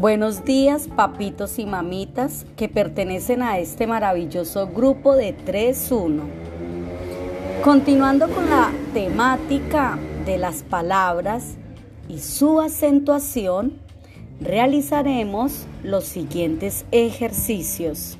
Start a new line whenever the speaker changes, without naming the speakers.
Buenos días, papitos y mamitas que pertenecen a este maravilloso grupo de 3-1. Continuando con la temática de las palabras y su acentuación, realizaremos los siguientes ejercicios.